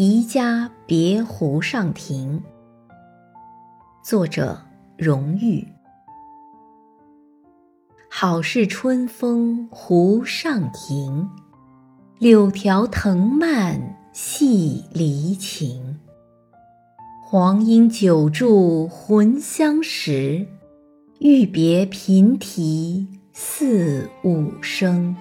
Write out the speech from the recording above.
宜家别湖上亭。作者：荣誉。好是春风湖上亭，柳条藤蔓系离情。黄莺久住魂相识，欲别频啼四五声。